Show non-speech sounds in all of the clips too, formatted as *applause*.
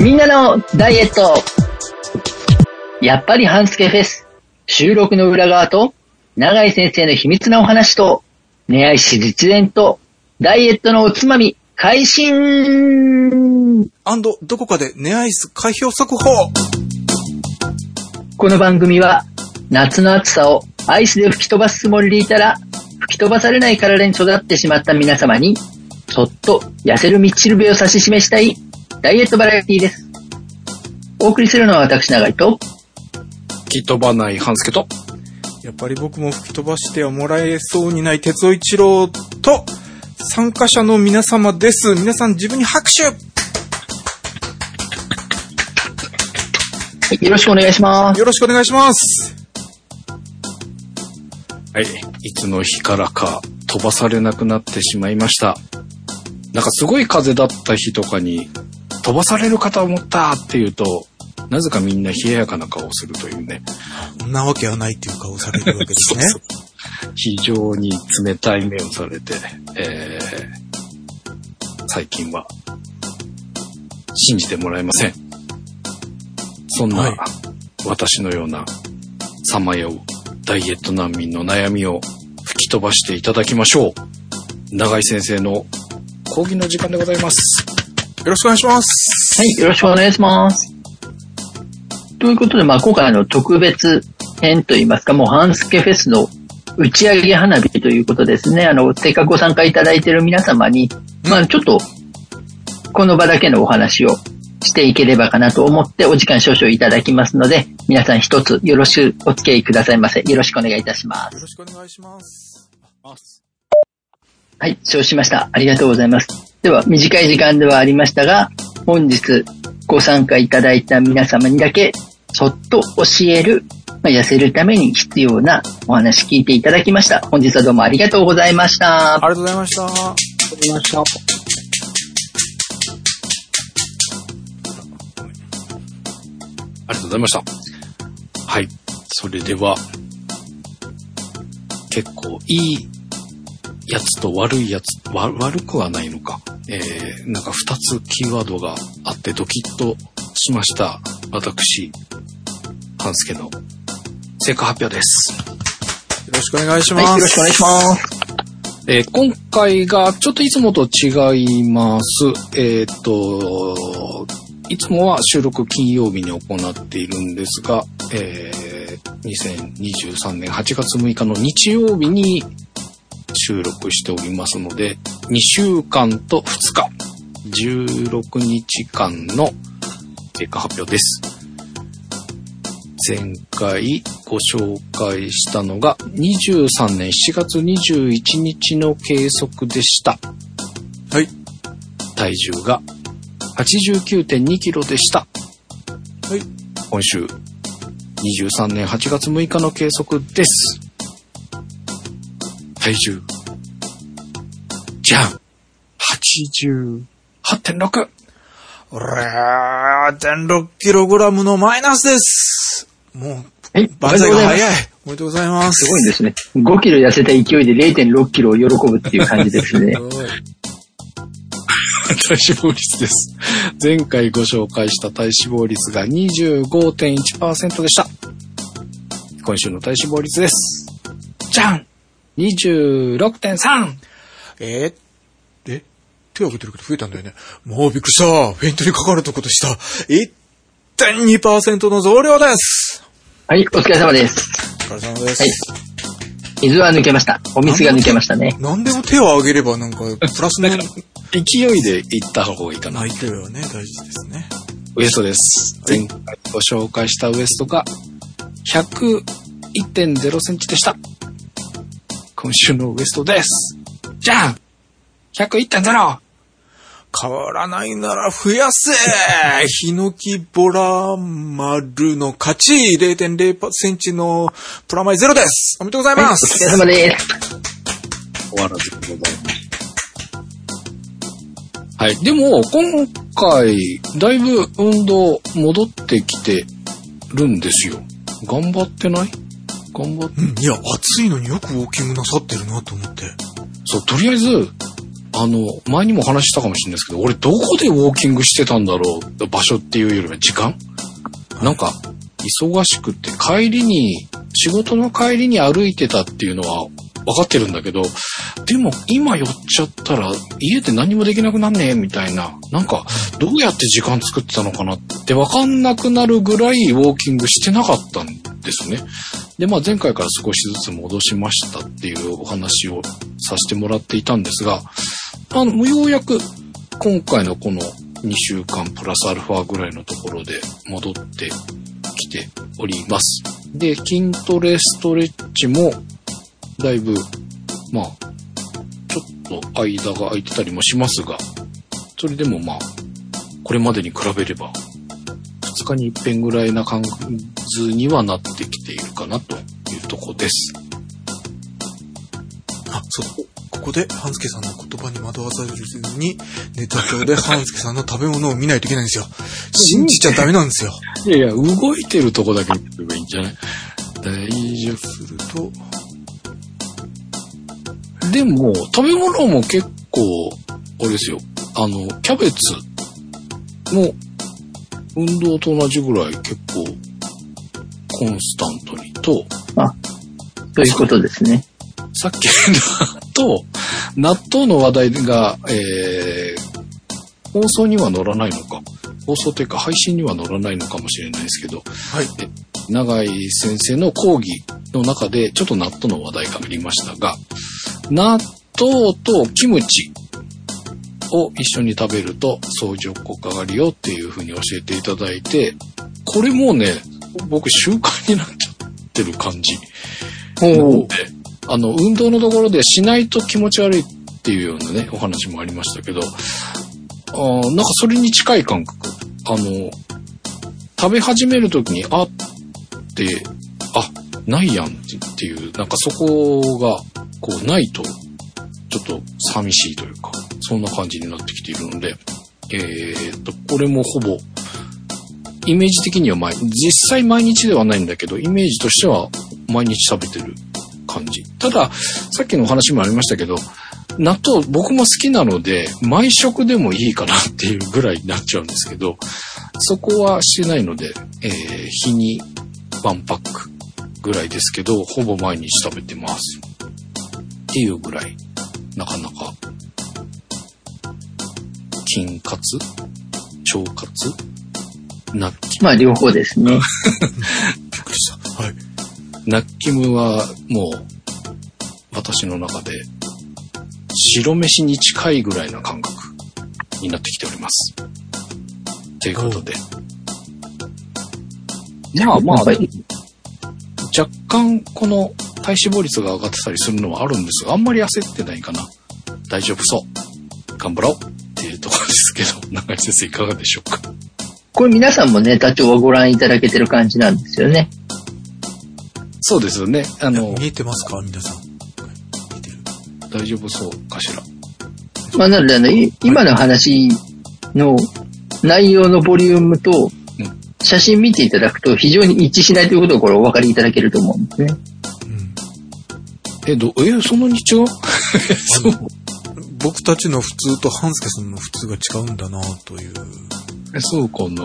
みんなのダイエット。やっぱり半助フェス。収録の裏側と長井先生の秘密なお話と寝合いし実演とダイエットのおつまみ開心アンド、どこかでネアイス開票速報。この番組は夏の暑さをアイスで吹き飛ばすつもりでいたら吹き飛ばされない体に育ってしまった皆様にそっと痩せる道しるべを指し示したいダイエットバラエティです。お送りするのは私長井と吹き飛ばない半助と、やっぱり僕も吹き飛ばしてはもらえそうにない哲夫一郎と、参加者の皆様です。皆さん自分に拍手はいよろしくお願いします。よろしくお願いします。はい、いつの日からか飛ばされなくなってしまいました。なんかすごい風だった日とかに、飛ばされるかと思ったっていうと、なぜかみんな冷ややかな顔をするというね、そんなわけはないっていう顔をされるわけですね。非常に冷たい目をされて、えー最近は信じてもらえません。そんな、はい私のようなさまようダイエット難民の悩みを吹き飛ばしていただきましょう。長井先生の講義の時間でございます。よろしくお願いします。はい、よろしくお願いします。ということで、まあ今回の特別編といいますか、もうハンスケフェスの打ち上げ花火ということですね。あの、せっかくご参加いただいている皆様に、まあちょっと、この場だけのお話をしていければかなと思ってお時間少々いただきますので、皆さん一つよろしくお付き合いくださいませ。よろしくお願いいたしますよ。ろしくお願いします。はい、承知しました。ありがとうございます。では、短い時間ではありましたが、本日ご参加いただいた皆様にだけ、そっと教える、まあ、痩せるために必要なお話聞いていただきました。本日はどうもありがとうございました。ありがとうございました。ありがとうございました。はい。それでは、結構いいやつと悪いやつ、わ悪くはないのか。えー、なんか二つキーワードがあってドキッとしました。私、半助の成果発表です。よろしくお願いしはい、ます。よろしくお願いします。えー今回がちょっといつもと違います。えーっと、いつもは収録金曜日に行っているんですが、えー2023年8月6日の日曜日に収録しておりますので、2週間と2日、16日間の結果発表です。前回ご紹介したのが23年7月21日の計測でした。はい。体重が89.2キロでした。はい。今週23年8月6日の計測です。体重。じゃん !88.6! 0.6kg のマイナスです。もう、はい、万歳が早い。おめでとうございます。おめでとうございます。すごいですね。5キロ痩せた勢いで0.6キロを喜ぶっていう感じですね。*laughs* 体脂肪率です。前回ご紹介した体脂肪率が25.1%でした。今週の体脂肪率です。じゃん !26.3! えーえ？手を挙げてるけど増えたんだよね。もうびっくりした。フェイントにかかるとことした。1.2%の増量です。はい、お疲れ様です。お疲れ様です。はい水は抜けました。お水が抜けましたね。何でも手を挙げればなんか、プラスの、勢いでいった方がいいかな。泣いてるよね。大事ですね。ウエストです。前回ご紹介したウエストが101.0センチでした。今週のウエストです。じゃん !101.0! 変わらないなら増やせヒノキボラ丸の勝ち !0.0 センチのプラマイゼロですおめでとうございはい、おます、疲れ様です。終わらずでございます。はい。でも、今回、だいぶ運動戻ってきてるんですよ。頑張ってない？頑張って。うん、いや、暑いのによくウォーキングなさってるなと思って。そう、とりあえず、あの、前にもお話ししたかもしれないですけど、俺どこでウォーキングしてたんだろう場所っていうよりは時間？なんか、忙しくって帰りに、仕事の帰りに歩いてたっていうのは分かってるんだけど、でも今寄っちゃったら家で何もできなくなんねえみたいな、なんかどうやって時間作ってたのかなって分かんなくなるぐらいウォーキングしてなかったんですね。で、まあ前回から少しずつ戻しましたっていうお話をさせてもらっていたんですが、あの、ようやく今回のこの2週間プラスアルファぐらいのところで戻ってきております。で、筋トレストレッチもだいぶ、まあ、ちょっと間が空いてたりもしますが、それでもまあ、これまでに比べれば、2日に一遍ぐらいな感じにはなってきているかなというとこです。あ、そう。ここで、半助さんの言葉に惑わされずに、ネタ帳で半助さんの食べ物を見ないといけないんですよ。信じちゃダメなんですよ。いやいや、動いてるとこだけ見てればいいんじゃない？大丈すると、夫。でも、食べ物も結構、あれですよ。あの、キャベツも、運動と同じぐらい結構、コンスタントにと、ということですね。さっきのと、納豆の話題が、えー、放送には乗らないのか。放送というか配信には乗らないのかもしれないですけど、はい。永井先生の講義の中でちょっと納豆の話題がありましたが、納豆とキムチを一緒に食べると相乗効果があるよっていうふうに教えていただいて、これもうね、僕習慣になっちゃってる感じ。ほう。あの、運動のところでしないと気持ち悪いっていうようなね、お話もありましたけど、あーなんかそれに近い感覚。あの、食べ始めるときに、あって、あ、ないやんっていう、なんかそこが、こう、ないと、ちょっと寂しいというか、そんな感じになってきているので、えーっと、これもほぼ、イメージ的には毎、実際毎日ではないんだけど、イメージとしては毎日食べてる感じ。ただ、さっきのお話もありましたけど、納豆僕も好きなので、毎食でもいいかなっていうぐらいになっちゃうんですけど、そこはしてないので、えー日にワンパックぐらいですけど、ほぼ毎日食べてます。っていうぐらい、なかなか、筋活？腸活？ナッキまあ、両方ですね。*laughs* びっくりした。はい。ナッキムはもう私の中で白飯に近いぐらいな感覚になってきております。ということで。まあまあ若干この体脂肪率が上がってたりするのはあるんですが、あんまり焦ってないかな。大丈夫そう。頑張ろうっていうところですけど、*laughs* 中井先生いかがでしょうか？これ皆さんもネタ帳をご覧いただけてる感じなんですよね。そうですよね。あの、見えてますか？皆さん。大丈夫そうかしら？まあ、なので、あの、い今の話の内容のボリュームとうん、写真見ていただくと非常に一致しないということをこれお分かりいただけると思うんですね。うん。え、ど、え、そんなに違う？そう。僕たちの普通と半助さんの普通が違うんだなという。えそうかな。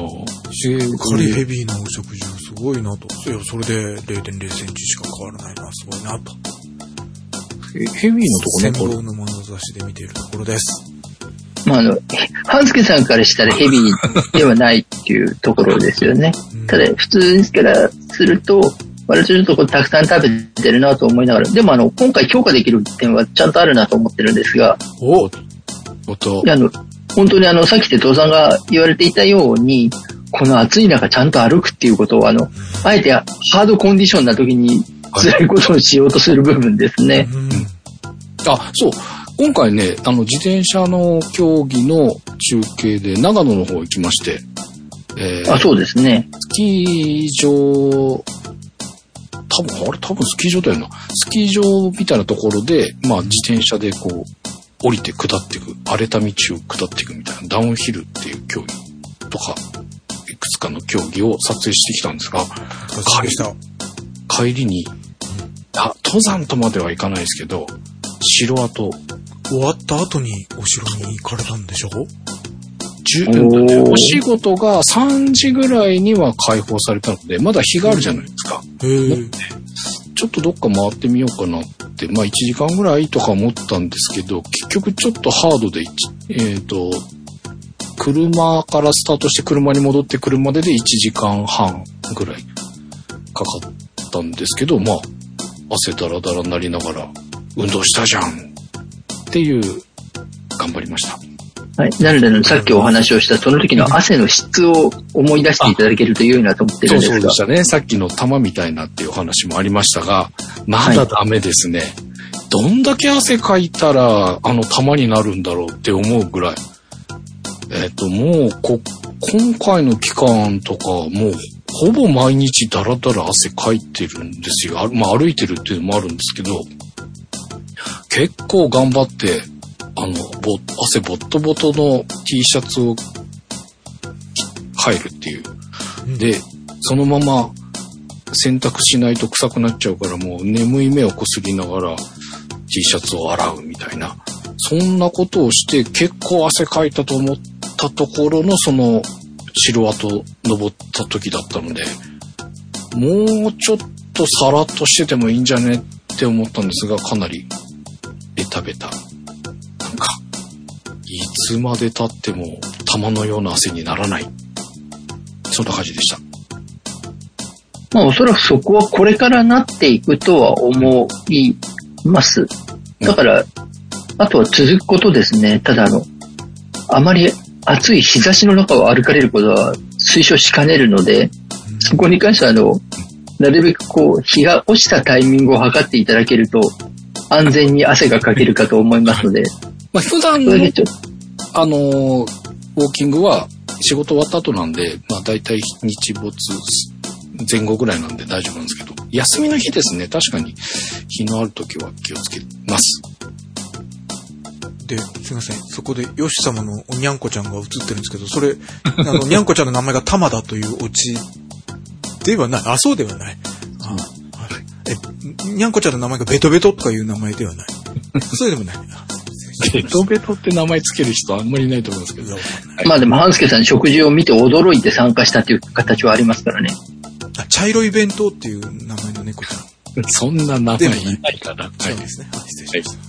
しっかりヘビーなお食事をすごいなと。いや、それで0.0センチしか変わらないのはすごいなと。えヘビーのとこ戦ね、これ望の眼差しで見ているところです。まあ、あの、半助さんからしたらヘビーではないっていうところですよね。うんただ、普通からすると、私ちょっとこうたくさん食べてるなと思いながら、でもあの、今回強化できる点はちゃんとあるなと思ってるんですが、お音であの、本当にあの、さっき哲夫さんが言われていたように、この暑い中ちゃんと歩くっていうことをあの、あえてハードコンディションな時に辛いことをしようとする部分ですね。うん。あ、そう。今回ね、あの、自転車の競技の中継で長野の方行きまして、えーあ、そうですね。スキー場、多分、あれ多分スキー場だよな。スキー場みたいなところで、まあ自転車でこう、降りて下っていく、荒れた道を下っていくみたいな、ダウンヒルっていう競技とか、いくつかの競技を撮影してきたんですが。帰りに、あ、登山とまではいかないですけど、城跡終わった後にお城に行かれたんでしょ？おーお仕事が3時ぐらいには解放されたので、まだ日があるじゃないですか。へえ。ちょっとどっか回ってみようかなって、まあ1時間ぐらいとか思ったんですけど、結局ちょっとハードで、えっ、と、車からスタートして車に戻ってくるまでで1時間半ぐらいかかったんですけど、まあ、汗だらだらになりながら、運動したじゃんっていう、頑張りました。はい。なのでさっきお話をした、その時の汗の質を思い出していただけると良いなと思ってるんですが。そうでしたね。さっきの玉みたいなっていうお話もありましたが、まだダメですね。どんだけ汗かいたら、あの玉になるんだろうって思うぐらい。えっ、と、もう、こ、今回の期間とか、もう、ほぼ毎日ダラダラ汗かいてるんですよ。あまあ、歩いてるっていうのもあるんですけど、結構頑張って、あの、ぼ、汗ボットボトの T シャツを入るっていう。で、そのまま洗濯しないと臭くなっちゃうからもう眠い目をこすりながら T シャツを洗うみたいな。そんなことをして結構汗かいたと思ったところのその城跡登った時だったので、もうちょっとさらっとしててもいいんじゃねって思ったんですが、かなりベタベタ。なんか、いつまで経っても玉のような汗にならない。そんな感じでした。まあおそらくそこはこれからなっていくとは思います。だから、あとは続くことですね。ただあの、あまり暑い日差しの中を歩かれることは推奨しかねるので、そこに関してはあの、なるべくこう、日が落ちたタイミングを測っていただけると、安全に汗がかけるかと思いますので、*laughs* まあ、普段のそれでちょっと、あのーウォーキングは仕事終わった後なんで、まあ大体日没前後ぐらいなんで大丈夫なんですけど、休みの日ですね、確かに日のある時は気をつけます。で、すいません。そこで、ヨシ様のおにゃんこちゃんが映ってるんですけど、それ、あの、*laughs* にゃんこちゃんの名前がタマだというオチではない。あ、そうではないえ、にゃんこちゃんの名前がベトベトとかいう名前ではない。*laughs* そうでもない。あベトベトって名前つける人あんまりいないと思うんですけど。まあでも、半助さん食事を見て驚いて参加したという形はありますからね。あ茶色い弁当っていう名前の猫ちゃん。そんな名前いないかですね。はい、失礼しました。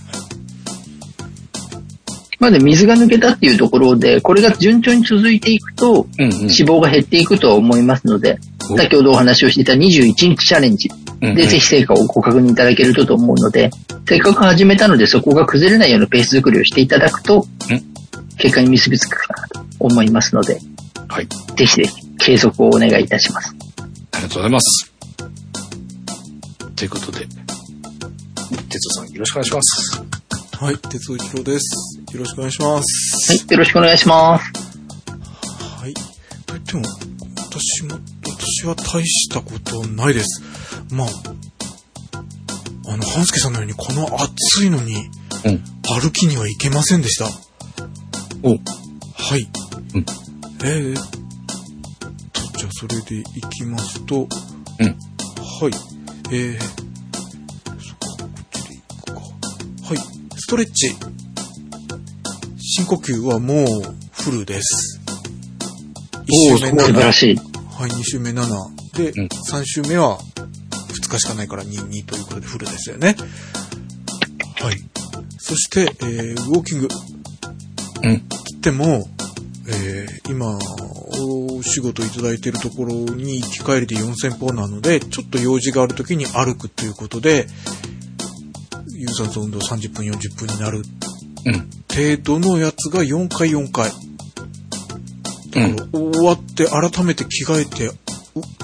まあで、水が抜けたっていうところで、これが順調に続いていくと、うんうん。脂肪が減っていくとは思いますので、お先ほどお話をしていた21日チャレンジうんうんでぜひ成果をご確認いただけるとと思うので、せっかく始めたのでそこが崩れないようなペース作りをしていただくとうん、結果に結びつくかなと思いますので、はい。ぜひぜひ継続をお願いいたします。ありがとうございます。ということで、哲夫さんよろしくお願いします。はい、鉄尾一郎です。よろしくお願いします。はい、よろしくお願いします。はい。と言っても、私も、私は大したことないです。まあ、あの、半助さんのようにこの暑いのにうん。歩きには行けませんでした。おはい。うんえー、と、じゃあそれで行きますと、うん。はい。えー、そっか、こっちで行くか。はい。ストレッチ。深呼吸はもうフルです。おー一周目7。素晴らしい。はい、2周目7。で、うん3周目は2日しかないから2、2ということでフルですよね。はい。そして、えー、ウォーキング。うん。つっても、えー、今、お仕事いただいているところに行き帰りで4000歩なので、ちょっと用事がある時に歩くということで、有酸素運動30分40分になるうん。程度のやつが4回4回。だから、終わって改めて着替えて、う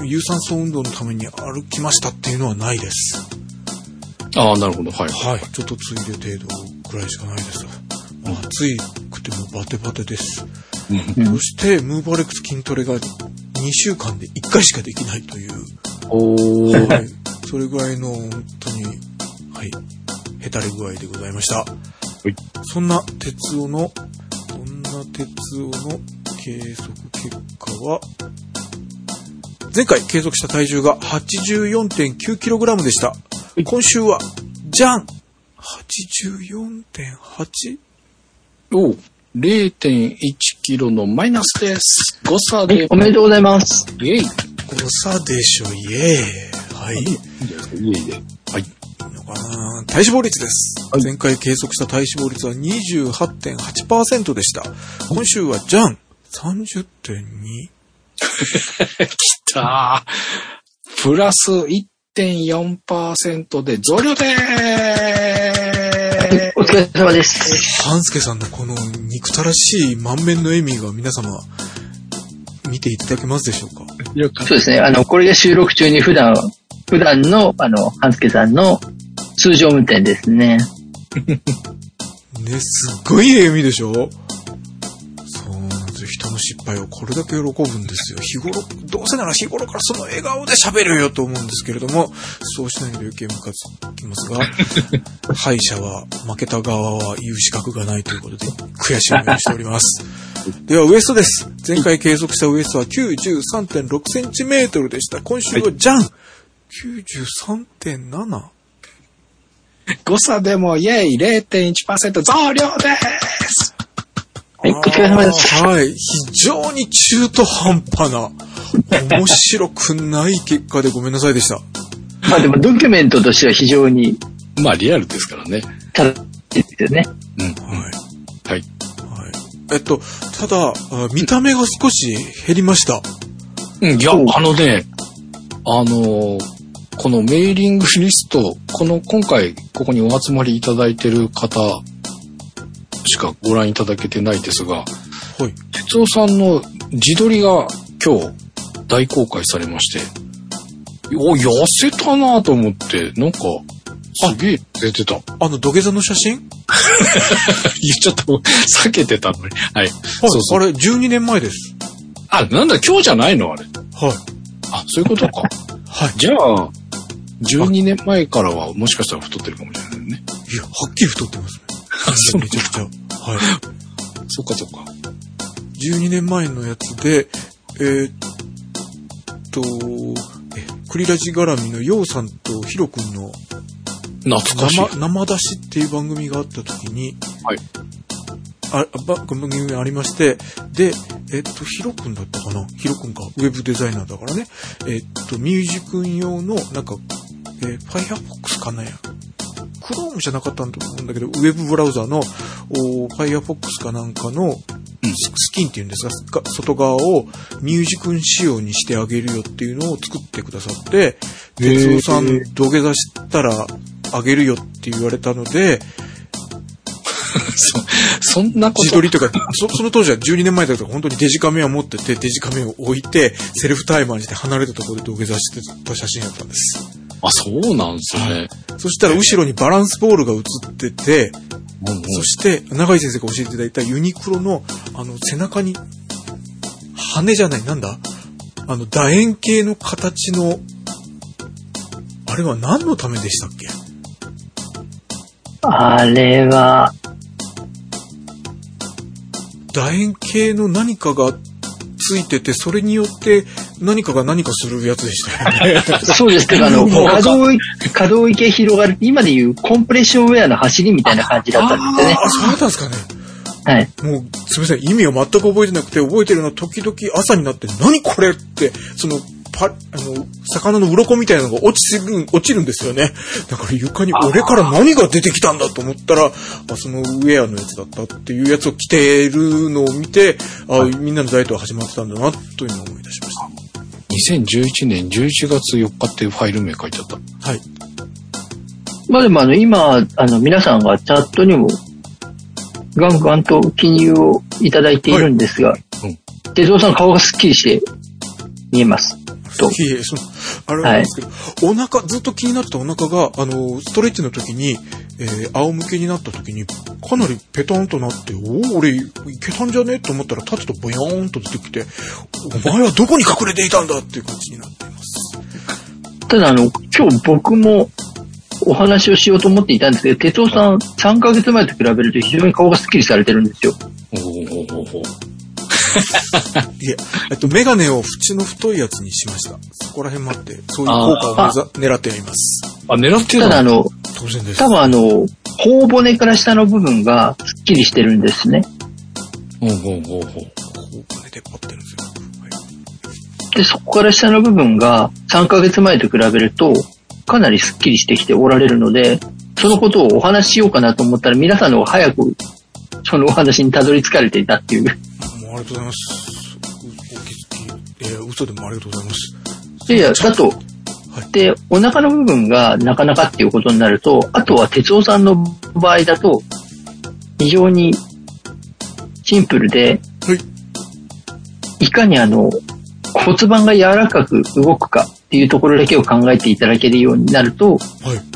有酸素運動のために歩きましたっていうのはないです。ああ、なるほど。はい。はい。ちょっとついで程度くらいしかないです。もう暑いくてもバテバテです。そして、ムーバレックス筋トレが2週間で1回しかできないという、おー。はい。それぐらいの本当に、はい、へたれ具合でございました。いそんな鉄尾の、そんな鉄尾の計測結果は、前回計測した体重が 84.9kg でした。今週は、じゃん 84.8? おう0.1キロのマイナスです。誤差はいで、おめでとうございます。イェイ。誤差でしょ、イエーイ。はい。イェイで。はい。いのかな体脂肪率です。はい前回計測した体脂肪率は28.8%でした。今週はじゃん !30.2? *laughs* きたー。プラス1.4%で増量でーお疲れ様です。半助さんのこの憎たらしい満面の笑みが皆様見ていただけますでしょうか？そうですね。あの、これが収録中に普段、普段の、あの、半助さんの通常運転ですね。*laughs* ね、すっごい笑みでしょ？の失敗をこれだけ喜ぶんですよ。日頃、どうせなら日頃からその笑顔で喋るよと思うんですけれども、そうしないと余計ムカつきますが、*laughs* 敗者は、負けた側は言う資格がないということで、悔しい思いをしております。では、ウエストです。前回計測したウエストは93.6センチメートルでした。今週はじゃん !93.7? 誤差でもイェイ !0.1% 増量ですはい、お疲れ様です。はい。非常に中途半端な、面白くない結果でごめんなさいでした。まあでもドキュメントとしては非常にまあ、リアルですからね。正しいですよね。うん。はい。はい。はい。えっと、ただ、あ見た目が少し減りました。うん、いや、あのね、あのーこのメーリングリスト、この今回ここにお集まりいただいてる方しかご覧いただけてないですが、はい。哲夫さんの自撮りが今日大公開されまして、お、痩せたなと思って、なんか、すげえ出てた。あの、土下座の写真？*laughs* 言っちゃった。避けてたのに。はい。はい。そうそうあれ、12年前です。あ、なんだ、今日じゃないの？あれ。はい。あ、そういうことか。*laughs* はい。じゃあ、12年前からはもしかしたら太ってるかもしれないね。いや、はっきり太ってますね。めちゃくちゃ。はい。そっかそっか。12年前のやつで、えーっと、え、クリラジ絡みのヨウさんとヒロ君の懐かしい。生生出しっていう番組があった時に、はい。あ、ば番組がありまして、で、えっと、ヒロ君だったかな？ヒロ君か。ウェブデザイナーだからね。えっと、ミュージ君用の、なんか、えー、Firefox かなや。Chrome じゃなかったんと思うんだけど、ウェブブラウザの、お Firefox かなんかの、ススキンっていうんですが、が外側をミュージ君仕様にしてあげるよっていうのを作ってくださって、へー哲夫さん土下座したらあげるよって言われたので、*laughs* そ、そんなこと。自撮りとか、そその当時は12年前だったから本当にデジカメを持ってて、デジカメを置いて、セルフタイマーにして離れたところで土下座してた写真だったんです。あ、そうなんですね。そしたら後ろにバランスボールが映ってて、うんうん。そして、長井先生が教えていただいたユニクロの、あの、背中に、羽じゃない、なんだ？あの、楕円形の形の、あれは何のためでしたっけ？あれは、楕円形の何かがついてて、それによって何かが何かするやつでしたよね。そうですけど、あの、可動域、可動域が広がる、今でいうコンプレッションウェアの走りみたいな感じだったんですよね。あ、そうだったんですかね。はい。もう、すみません。意味を全く覚えてなくて、覚えてるのは時々朝になって、何これって、その、パ、あの、魚の鱗みたいなのが落ちる、落ちるんですよね。だから床に俺から何が出てきたんだと思ったら、あそのウェアのやつだったっていうやつを着てるのを見て、あ、みんなのダイエットが始まってたんだな、というのを思い出しまし2011年11月4日っていうファイル名書いてあった。た。はい。まあでもあの、今、あの、皆さんがチャットにも、ガンガンと記入をいただいているんですがうん、哲夫さん顔がスッキリして見えます。といえいえ、その、あれなんですけど、お腹、ずっと気になったお腹が、あの、ストレッチの時に、えー、仰向けになった時に、かなりペタンとなって、おお、俺、いけたんじゃね？と思ったら、立つとボヨーンと出てきて、お前はどこに隠れていたんだ？っていう感じになっています。ただあの、今日僕もお話をしようと思っていたんですけど、哲夫さん3ヶ月前と比べると非常に顔がスッキリされてるんですよ。おおおおおいえ、えっと、メガネを縁の太いやつにしました。そこら辺もあって、そういう効果を狙っています。あ、狙ってるの？ただあの、当然です。多分あの、頬骨から下の部分がスッキリしてるんですね。ほうほうほうほう。頬骨出っ張ってるんですよ。はい。で、そこから下の部分が3ヶ月前と比べると、かなりスッキリしてきておられるので、そのことをお話ししようかなと思ったら皆さんの方が早くそのお話にたどり着かれていたっていう。もうありがとうございます。うお気づき、えー、嘘でもありがとうございます。いやいや、だと、はい。で、お腹の部分がなかなかっていうことになると、あとは哲夫さんの場合だと、非常にシンプルで、はい。いかにあの、骨盤が柔らかく動くかっていうところだけを考えていただけるようになると、はい。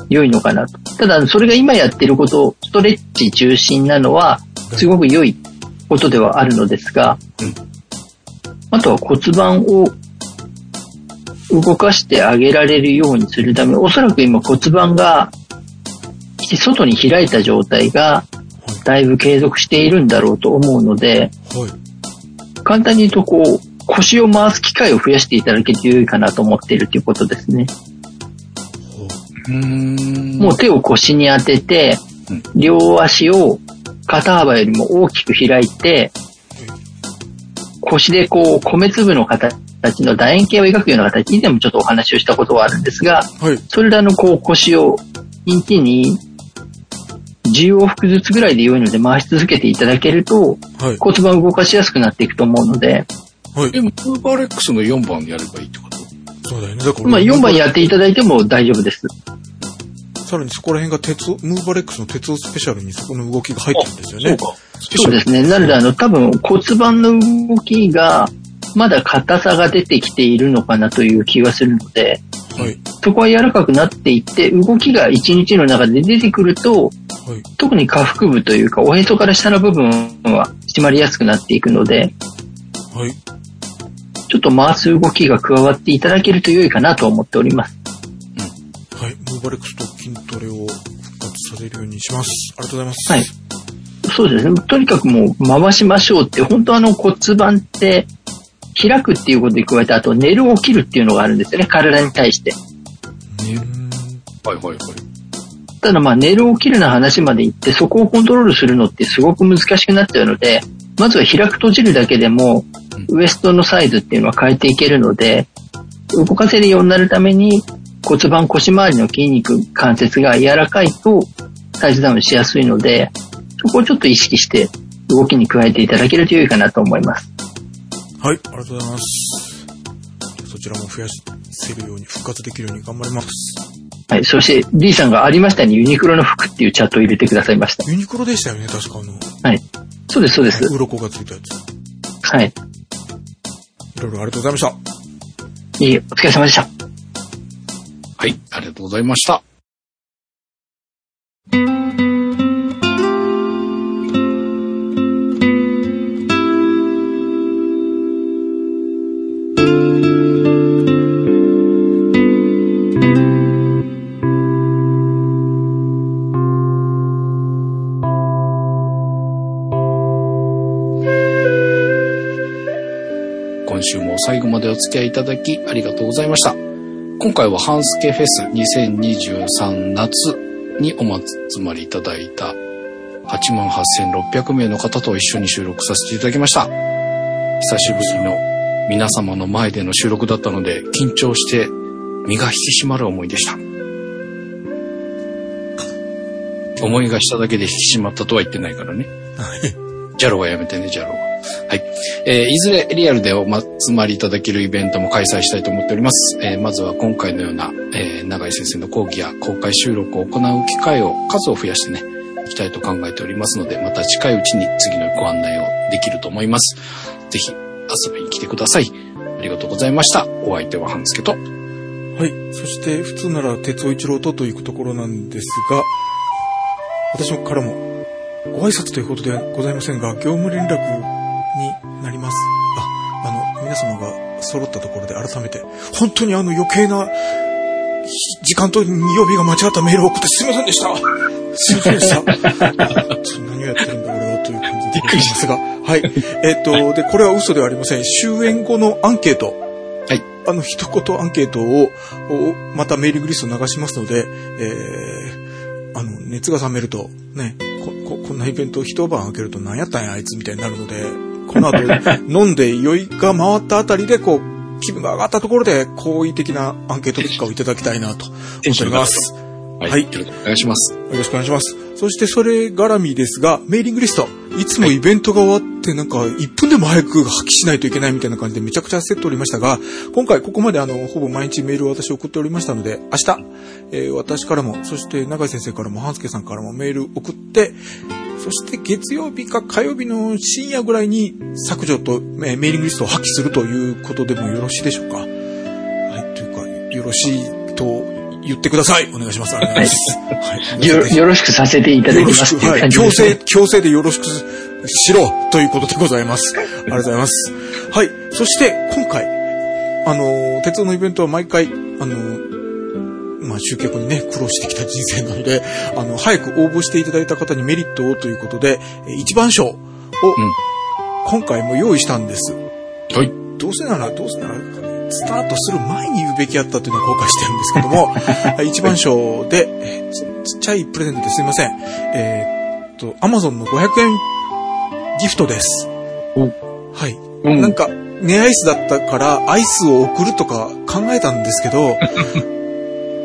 良いのかなと。ただ、それが今やってること、ストレッチ中心なのは、すごく良いことではあるのですが、うんあとは骨盤を動かしてあげられるようにするため、おそらく今骨盤が外に開いた状態がだいぶ継続しているんだろうと思うので、はい。簡単に言うとこう、腰を回す機会を増やしていただけると良いかなと思っているということですね。ほう。ん。もう手を腰に当ててうん、両足を肩幅よりも大きく開いて、腰でこう、米粒の形の楕円形を描くような形、以前もちょっとお話をしたことはあるんですが、はい。それらのこう腰を一日に10往復ずつぐらいで良いので回し続けていただけるとはい。骨盤を動かしやすくなっていくと思うので、はい。でも、ウーバーレックスの4番やればいいってこと？そうだよね。だから、まあ4番やっていただいても大丈夫です。さらにそこら辺が鉄を、ムーバレックスの鉄をスペシャルにそこの動きが入ってるんですよね。か。そうですね。なのであの多分骨盤の動きがまだ硬さが出てきているのかなという気がするので、はい。そこは柔らかくなっていって、動きが一日の中で出てくると、はい。特に下腹部というか、おへそから下の部分は締まりやすくなっていくので、はい。ちょっと回す動きが加わっていただけると良いかなと思っております。はい。ムーバレックスと筋トレを復活させるようにします。ありがとうございます。はい。そうですね。とにかくもう回しましょうって、本当あの骨盤って開くっていうことに加えて、あと寝る起きるっていうのがあるんですよね。体に対して。うーん。はいはいはい。ただまあ寝る起きるの話まで行って、そこをコントロールするのってすごく難しくなっちゃうので、まずは開く閉じるだけでも、ウエストのサイズっていうのは変えていけるので、動かせるようになるために骨盤腰回りの筋肉、関節が柔らかいとサイズダウンしやすいので、そこをちょっと意識して動きに加えていただけると良いかなと思います。はい。ありがとうございます。そちらも増やせるように、復活できるように頑張ります。はい。そして D さんがありましたようにユニクロの服っていうチャットを入れてくださいました。ユニクロでしたよね、確かあの、はい。そうです、そうです。鱗がついたやつ。はい。いろいろありがとうございました。いい、お疲れ様でした。はい、ありがとうございました。最後までお付き合いいただきありがとうございました。今回はハンスケフェス2023夏にお集まりいただいた88,600名の方と一緒に収録させていただきました。久しぶりの皆様の前での収録だったので緊張して身が引き締まる思いでした。思いがしただけで引き締まったとは言ってないからね。はい。ジャロはやめてね、ジャロは。はい。えーいずれリアルでお集まりいただけるイベントも開催したいと思っております。えーまずは今回のような、えー永井先生の講義や公開収録を行う機会を数を増やしてね、いきたいと考えておりますので、また近いうちに次のご案内をできると思います。ぜひ遊びに来てください。ありがとうございました。お相手は半助と。はい。そして、普通なら、鉄尾一郎とと行くところなんですが、私からも、ご挨拶ということではございませんが、業務連絡ます。あ、あの、皆様が揃ったところで改めて、本当にあの余計な、ひ時間と曜日が間違ったメールを送ってすいませんでした。すいませんでした。*laughs* ちょっと何をやってるんだ俺はという感じでございますが。はい。えっ、と、で、これは嘘ではありません。終演後のアンケート。はい。あの、一言アンケートを、おまたメーリングリストを流しますので、えー、あの、熱が冷めると、ね、こ、ここんなイベント一晩開けると何やったんやあいつみたいになるので、この後飲んで酔いが回ったあたりで、こう、気分が上がったところで、好意的なアンケート結果をいただきたいなと思っております。はい。はいよろしくお願いします。よろしくお願いします。そしてそれ絡みですが、メーリングリスト。いつもイベントが終わってなんか1分でも早く発揮しないといけないみたいな感じでめちゃくちゃ焦っておりましたが、今回ここまであの、ほぼ毎日メールを私送っておりましたので、明日、えー私からも、そして永井先生からも、半助さんからもメール送って、そして月曜日か火曜日の深夜ぐらいに削除と、えーメーリングリストを破棄するということでもよろしいでしょうか？はい、というか、よろしいと言ってください。お願いします。お願いします。はい。よよろしくさせていただきますっていうはい。強制。強制でよろしくしろということでございます。ありがとうございます。はい。そして、今回、あのー、鉄道のイベントは毎回、あのあ、集客にね、苦労してきた人生なので、あの、早く応募していただいた方にメリットをということで、えー一番賞を、今回も用意したんです。はい。どうせなら、どうせなら、スタートする前に言うべきやったというのを後悔してるんですけども、は *laughs* い一番賞で、ちっちゃいプレゼントですいません。えーっと、アマゾンの500円ギフトです。はい。うんなんか、ネアイスだったから、アイスを送るとか考えたんですけど、*laughs*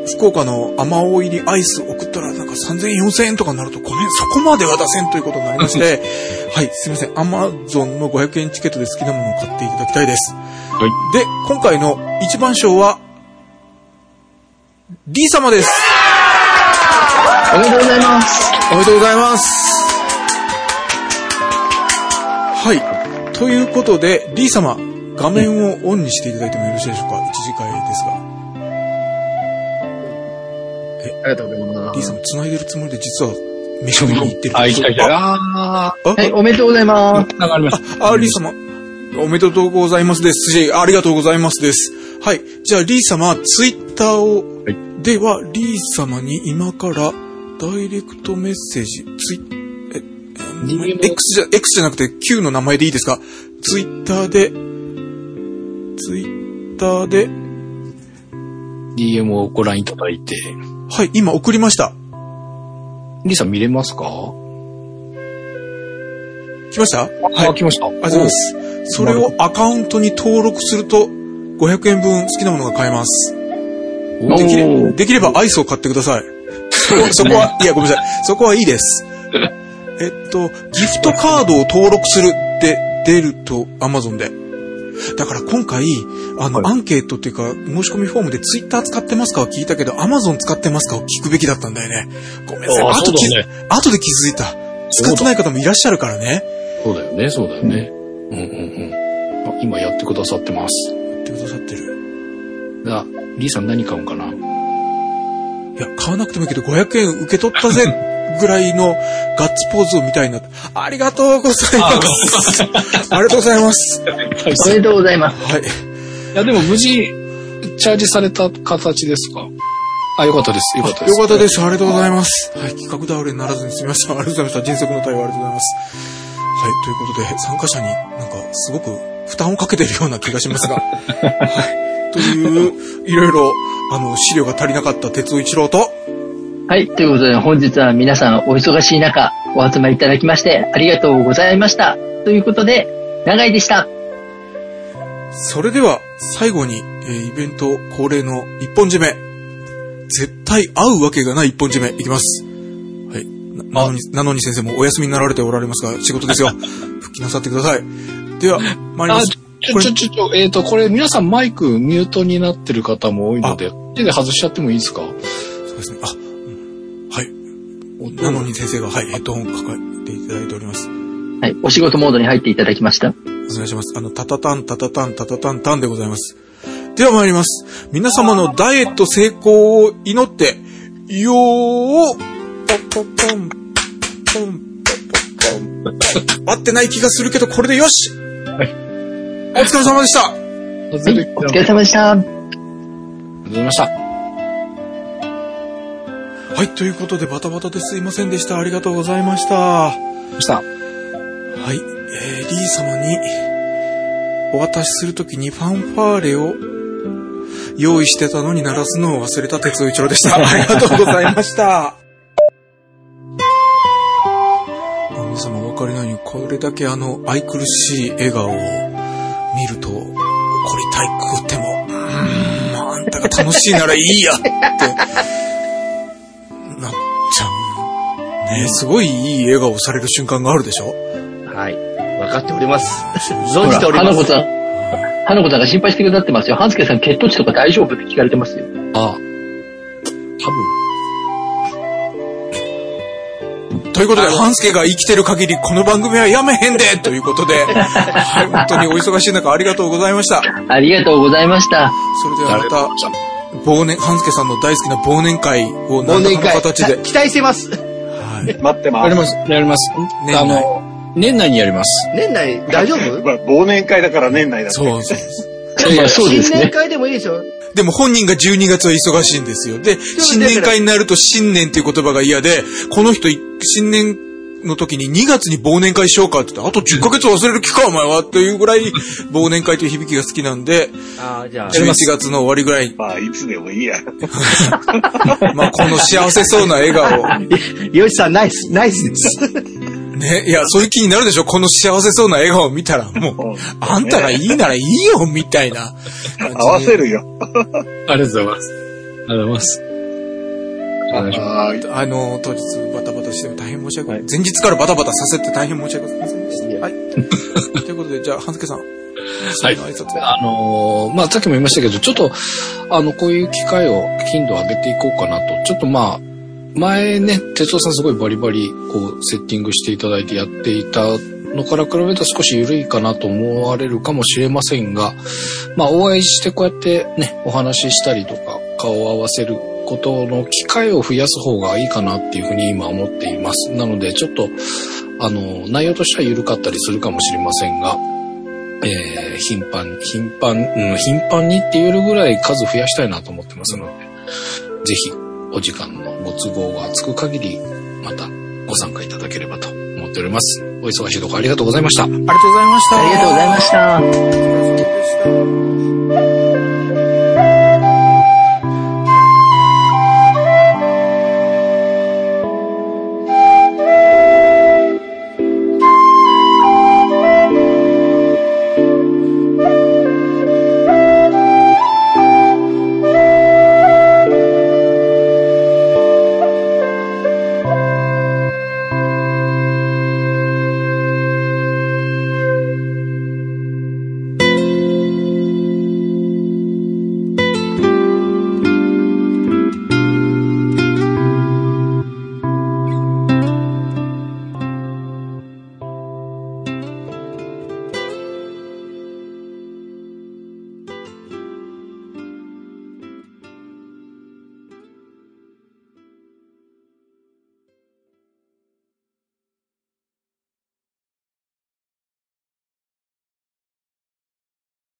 福岡の甘お入りアイス送ったらなんか3000円、4000円とかになるとごめん、そこまでは出せんということになりまして、*laughs* はい、すいません。アマゾンの500円チケットで好きなものを買っていただきたいです。はい。で、今回の一番賞は、D 様です。おめでとうございます。おめでとうございます。はい。ということで、D 様、画面をオンにしていただいてもよろしいでしょうか？一次会ですが。ありがとうございま D 様、繋いでるつもりで実は、飯食いに行ってる。あ、いたいた。あ、ああはい、おめでとうございます。ー、わかりました。あ、リー様、おめでとうございますですし、ありがとうございますです。はい。じゃあ、リー様、ツイッターを、はいでは、リー様に今から、ダイレクトメッセージ、ツイえ、え X じゃ、X じゃなくて Q の名前でいいですか？ツイッターで、ツイッターで、DM をご覧いただいて。はい、今送りました。リーさん見れますか？来ました？はい。あ、来ました。あありがとうございます。それをアカウントに登録すると、500円分好きなものが買えます。おできれできればアイスを買ってください。そこそこは、いや、ごめんなさい。そこはいいです。*laughs* えっと、ギフトカードを登録するって出ると、アマゾンで。だから今回、あの、はいアンケートっていうか、申し込みフォームでツイッター使ってますかを聞いたけど、アマゾン使ってますかを聞くべきだったんだよね。ごめんなさい。あ後気づそうだ後で気づいた。使ってない方もいらっしゃるからね。そうだよね、そうだよね。うんうんうん。あ今やってくださってます。やってくださってる。が、リーさん何買うんかな？いや、買わなくてもいいけど、500円受け取ったぜ、*laughs* ぐらいのガッツポーズを見たいな。ありがとうございます。あ *laughs* りがとうございます。おめでとうございます。はい。いや、でも無事、チャージされた形ですか？あ、よかったです。よかったです。よかったです。ありがとうございます。はい。企画倒れにならずに済みました。ありがとうございました。迅速の対応ありがとうございます。はい。ということで、参加者になんかすごく負担をかけてるような気がしますが。*laughs* はい。という、いろいろ、あの、資料が足りなかった鉄尾一郎と、はい。ということで、本日は皆さんお忙しい中、お集まりいただきまして、ありがとうございました。ということで、長井でした。それでは、最後に、えーイベント恒例の一本締め。絶対合うわけがない一本締め、いきます。はい。ななのに、なのに先生もお休みになられておられますが、仕事ですよ。*laughs* 復帰なさってください。では、参りまあ、す。ちょ、ちょ、ちょ、ちょ、えっ、と、これ皆さんマイクミュートになってる方も多いので、手で外しちゃってもいいですか？そうですね。あ、うんはい。なのに先生が、はい、ヘッドホン抱えていただいております。はい。お仕事モードに入っていただきました。お願いします。あの、タタタン、タタタン、タタタン、タンでございます。では参ります。皆様のダイエット成功を祈って、よーポンポンポン、ポンポンポンポン。合ってない気がするけど、これでよしお疲れ様でしたはい、はい。お疲れ様でした。ありがとうございました。はい、ということでバタバタですいませんでした。ありがとうございました。はした。い、えー、リー様にお渡しするときにファンファーレを用意してたのに鳴らすのを忘れた鉄尾一郎でした。*laughs* ありがとうございました。様お分かりのように、これだけあの、愛くるしい笑顔を見ると、怒りたいくても、うーん、あんたが楽しいならいいやって、なっちゃう。ねすごいいい笑顔される瞬間があるでしょ？はい。分かっております。存じております。花子さん、花子さんが心配してくださってますよ。半助さん血糖値とか大丈夫って聞かれてますよ。ああ。多分。ということで、半助が生きてる限り、この番組はやめへんで *laughs* ということで、はい、本当にお忙しい中ありがとうございました。ありがとうございました。それではまた、忘年、半助さんの大好きな忘年会を忘何らかの形で。期待してます。はい。待ってます。やります。やります。年内あの、年内にやります。年内大丈夫？*laughs* まあ忘年会だから年内だって。そうそうそう。まあそうですね。新年会でもいいですよ。でも本人が12月は忙しいんですよ。で、新年会になると新年っていう言葉が嫌で、この人、新年の時に2月に忘年会しようかって言って、あと10ヶ月忘れる気か、お前はっていうぐらい、忘年会という響きが好きなんで、ああ、じゃあ。11月の終わりぐらい、まあ、いつでもいいや。*laughs* まあ、この幸せそうな笑顔、*laughs* よしさん、ナイス、ナイスです。ね、いや、そういう気になるでしょ？この幸せそうな笑顔を見たら、もう、あんたがいいならいいよ、みたいな。合わせるよ。ありがとうございます。ありがとうございます。あの、当日バタバタして大変申し訳ない。前日からバタバタさせて大変申し訳ございませんでした。はい。ということで、じゃあ、半助さん。はい挨拶す。あのーまあ、さっきも言いましたけど、ちょっと、あの、こういう機会を、頻度を上げていこうかなと。ちょっとまあ、前ね、哲夫さんすごいバリバリ、こう、セッティングしていただいてやっていたのから比べると少し緩いかなと思われるかもしれませんが、まあ、お会いしてこうやってね、お話ししたりとか、顔を合わせることの機会を増やす方がいいかなっていうふうに今思っています。なので、ちょっと、あの、内容としては緩かったりするかもしれませんが、えー頻繁、頻繁、うん、頻繁にって言えるぐらい数増やしたいなと思ってますので、ぜひ、お時間のご都合がつく限り、またご参加いただければと思っております。お忙しいところありがとうございました。ありがとうございました。ありがとうございました。